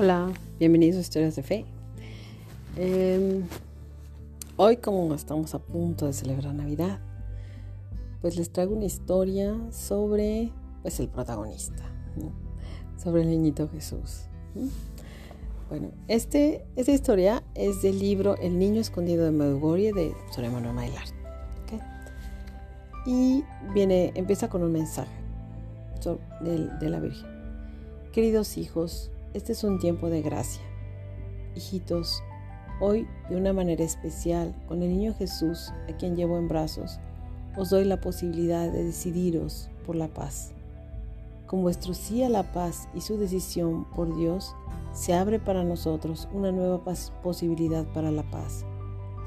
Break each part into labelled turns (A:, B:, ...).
A: Hola, bienvenidos a Historias de Fe. Em, hoy como estamos a punto de celebrar Navidad, pues les traigo una historia sobre pues el protagonista, sobre el niñito Jesús. Bueno, este, esta historia es del libro El niño escondido de Medjugorje de Sor Manuel Maillard. Y viene, empieza con un mensaje de la Virgen. Queridos hijos, este es un tiempo de gracia. Hijitos, hoy de una manera especial, con el niño Jesús, a quien llevo en brazos, os doy la posibilidad de decidiros por la paz. Con vuestro sí a la paz y su decisión por Dios, se abre para nosotros una nueva posibilidad para la paz.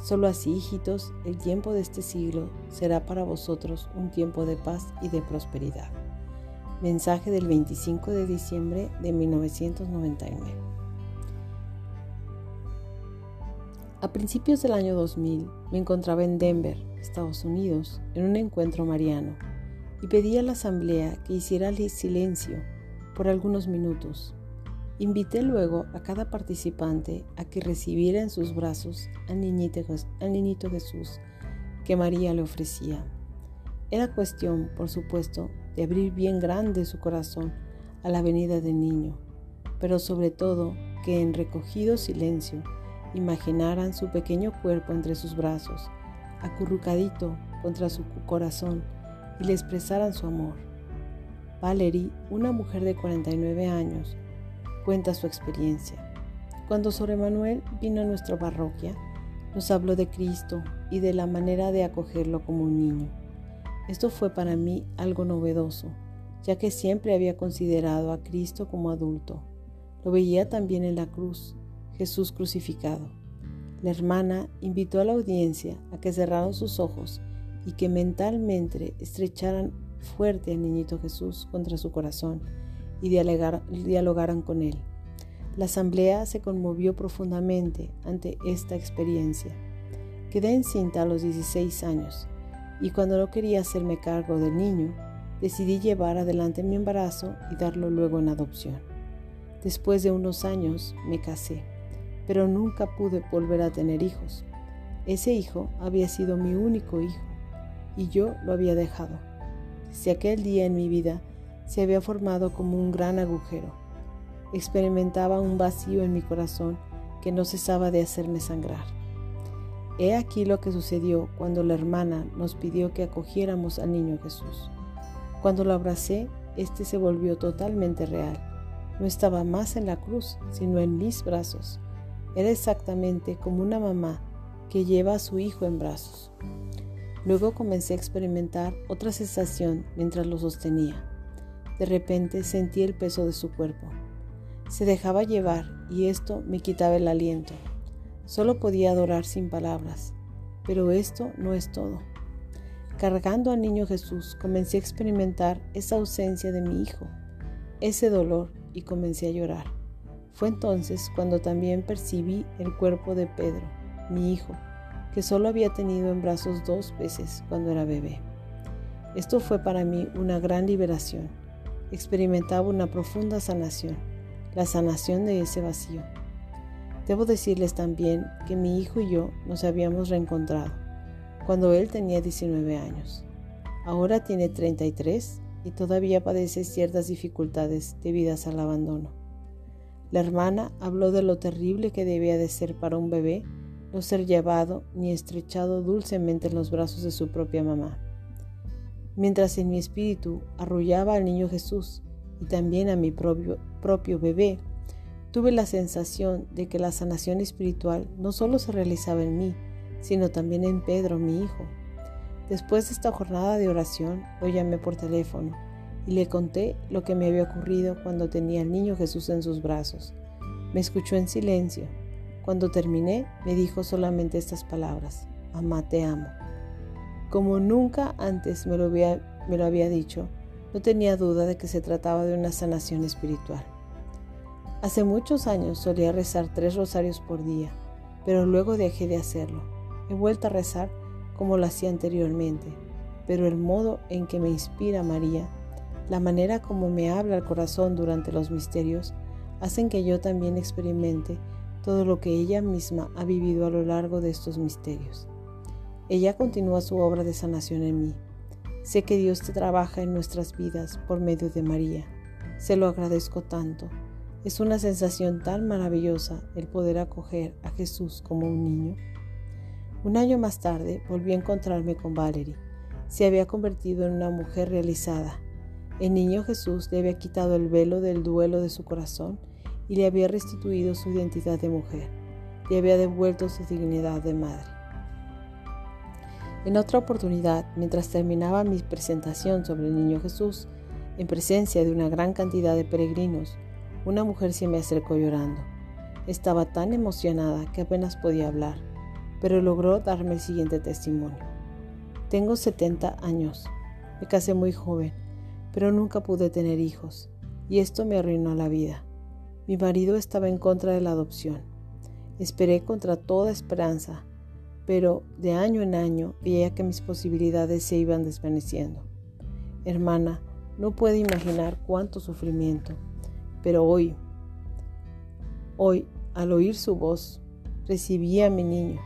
A: Solo así, hijitos, el tiempo de este siglo será para vosotros un tiempo de paz y de prosperidad. Mensaje del 25 de diciembre de 1999. A principios del año 2000 me encontraba en Denver, Estados Unidos, en un encuentro mariano y pedí a la asamblea que hiciera silencio por algunos minutos. Invité luego a cada participante a que recibiera en sus brazos al niñito, al niñito Jesús que María le ofrecía. Era cuestión, por supuesto, de abrir bien grande su corazón a la venida del niño, pero sobre todo que en recogido silencio imaginaran su pequeño cuerpo entre sus brazos, acurrucadito contra su corazón, y le expresaran su amor. Valerie, una mujer de 49 años, cuenta su experiencia. Cuando Sor Emanuel vino a nuestra parroquia, nos habló de Cristo y de la manera de acogerlo como un niño. Esto fue para mí algo novedoso, ya que siempre había considerado a Cristo como adulto. Lo veía también en la cruz, Jesús crucificado. La hermana invitó a la audiencia a que cerraran sus ojos y que mentalmente estrecharan fuerte al niñito Jesús contra su corazón y dialogaran con él. La asamblea se conmovió profundamente ante esta experiencia. Quedé encinta a los 16 años y cuando no quería hacerme cargo del niño, decidí llevar adelante mi embarazo y darlo luego en adopción. Después de unos años me casé, pero nunca pude volver a tener hijos. Ese hijo había sido mi único hijo y yo lo había dejado. Desde aquel día en mi vida se había formado como un gran agujero. Experimentaba un vacío en mi corazón que no cesaba de hacerme sangrar. He aquí lo que sucedió cuando la hermana nos pidió que acogiéramos al niño Jesús. Cuando lo abracé, éste se volvió totalmente real. No estaba más en la cruz, sino en mis brazos. Era exactamente como una mamá que lleva a su hijo en brazos. Luego comencé a experimentar otra sensación mientras lo sostenía. De repente sentí el peso de su cuerpo. Se dejaba llevar y esto me quitaba el aliento. Solo podía adorar sin palabras, pero esto no es todo. Cargando al niño Jesús, comencé a experimentar esa ausencia de mi hijo, ese dolor y comencé a llorar. Fue entonces cuando también percibí el cuerpo de Pedro, mi hijo, que solo había tenido en brazos dos veces cuando era bebé. Esto fue para mí una gran liberación. Experimentaba una profunda sanación, la sanación de ese vacío. Debo decirles también que mi hijo y yo nos habíamos reencontrado cuando él tenía 19 años. Ahora tiene 33 y todavía padece ciertas dificultades debidas al abandono. La hermana habló de lo terrible que debía de ser para un bebé no ser llevado ni estrechado dulcemente en los brazos de su propia mamá. Mientras en mi espíritu arrullaba al niño Jesús y también a mi propio, propio bebé, Tuve la sensación de que la sanación espiritual no solo se realizaba en mí, sino también en Pedro, mi hijo. Después de esta jornada de oración, lo llamé por teléfono y le conté lo que me había ocurrido cuando tenía al niño Jesús en sus brazos. Me escuchó en silencio. Cuando terminé, me dijo solamente estas palabras, Mamá, te amo. Como nunca antes me lo había, me lo había dicho, no tenía duda de que se trataba de una sanación espiritual. Hace muchos años solía rezar tres rosarios por día, pero luego dejé de hacerlo. He vuelto a rezar como lo hacía anteriormente, pero el modo en que me inspira María, La manera como me habla el corazón durante los misterios hacen que yo también experimente todo lo que ella misma ha vivido a lo largo de estos misterios. Ella continúa su obra de sanación en mí. Sé que Dios te trabaja en nuestras vidas por medio de María. Se lo agradezco tanto. Es una sensación tan maravillosa el poder acoger a Jesús como un niño. Un año más tarde volví a encontrarme con Valerie. Se había convertido en una mujer realizada. El niño Jesús le había quitado el velo del duelo de su corazón y le había restituido su identidad de mujer. Le había devuelto su dignidad de madre. En otra oportunidad, mientras terminaba mi presentación sobre el niño Jesús, en presencia de una gran cantidad de peregrinos, una mujer se me acercó llorando. Estaba tan emocionada que apenas podía hablar, pero logró darme el siguiente testimonio. Tengo 70 años, me casé muy joven pero nunca pude tener hijos, y esto me arruinó la vida. Mi marido estaba en contra de la adopción. Esperé contra toda esperanza, pero de año en año veía que mis posibilidades se iban desvaneciendo. Hermana, no puede imaginar cuánto sufrimiento, pero hoy, hoy, al oír su voz, recibí a mi niño,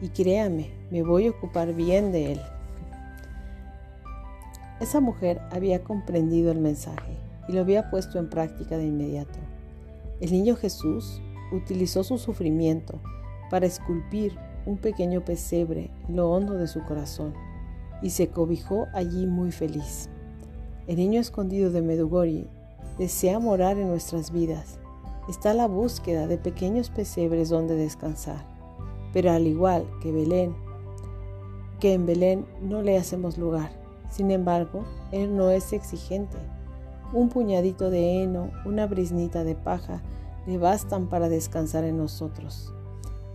A: y créame, me voy a ocupar bien de él. Esa mujer había comprendido el mensaje y lo había puesto en práctica de inmediato. El niño Jesús utilizó su sufrimiento para esculpir un pequeño pesebre en lo hondo de su corazón y se cobijó allí muy feliz. El niño escondido de Medugori desea morar en nuestras vidas. Está la búsqueda de pequeños pesebres donde descansar. Pero al igual que Belén, que en Belén no le hacemos lugar, sin embargo, Él no es exigente. Un puñadito de heno, una brisnita de paja, le bastan para descansar en nosotros.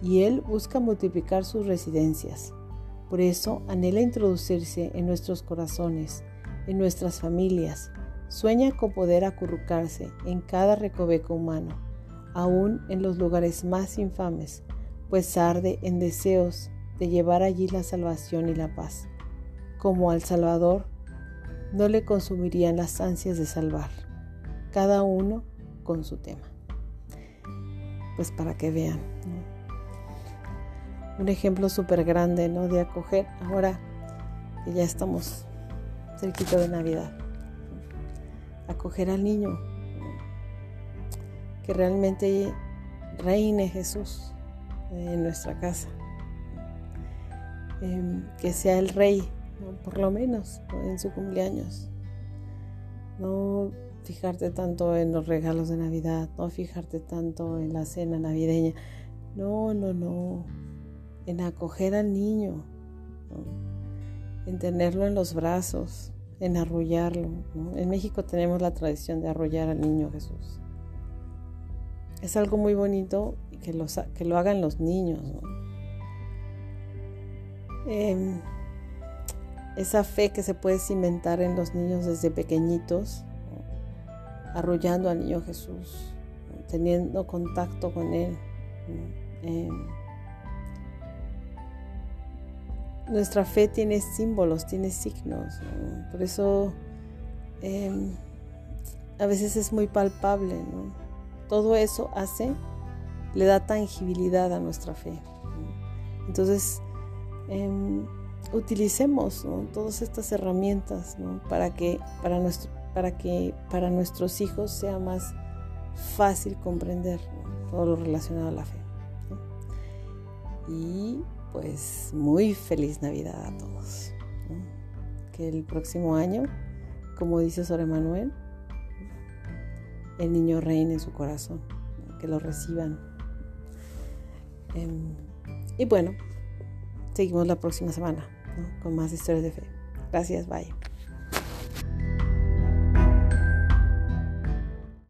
A: Y Él busca multiplicar sus residencias. Por eso anhela introducirse en nuestros corazones, en nuestras familias. Sueña con poder acurrucarse en cada recoveco humano, aún en los lugares más infames, pues arde en deseos de llevar allí la salvación y la paz como al Salvador, no le consumirían las ansias de salvar, cada uno con su tema. Pues para que vean. Un ejemplo súper grande ¿no? de acoger ahora que ya estamos cerquita de Navidad. Acoger al niño, que realmente reine Jesús en nuestra casa, em, que sea el rey por lo menos en su cumpleaños. No fijarte tanto en los regalos de Navidad, no fijarte tanto en la cena navideña. No, no, no. En acoger al niño, en tenerlo en los brazos, en arrullarlo. En México tenemos la tradición de arrullar al niño Jesús. Es algo muy bonito que lo, que lo hagan los niños. Em, esa fe que se puede cimentar en los niños desde pequeñitos, arrollando al niño Jesús, teniendo contacto con Él. Eh, nuestra fe tiene símbolos, tiene signos, por eso em, a veces es muy palpable. Todo eso hace, le da tangibilidad a nuestra fe. Entonces, em, utilicemos todas estas herramientas para, que, para, para que para nuestros hijos sea más fácil comprender todo lo relacionado a la fe. Y pues muy feliz Navidad a todos. Que el próximo año, como dice Sor Emanuel, el niño reine en su corazón, que lo reciban. Em, y bueno, seguimos la próxima semana con más historias de fe. Gracias, bye.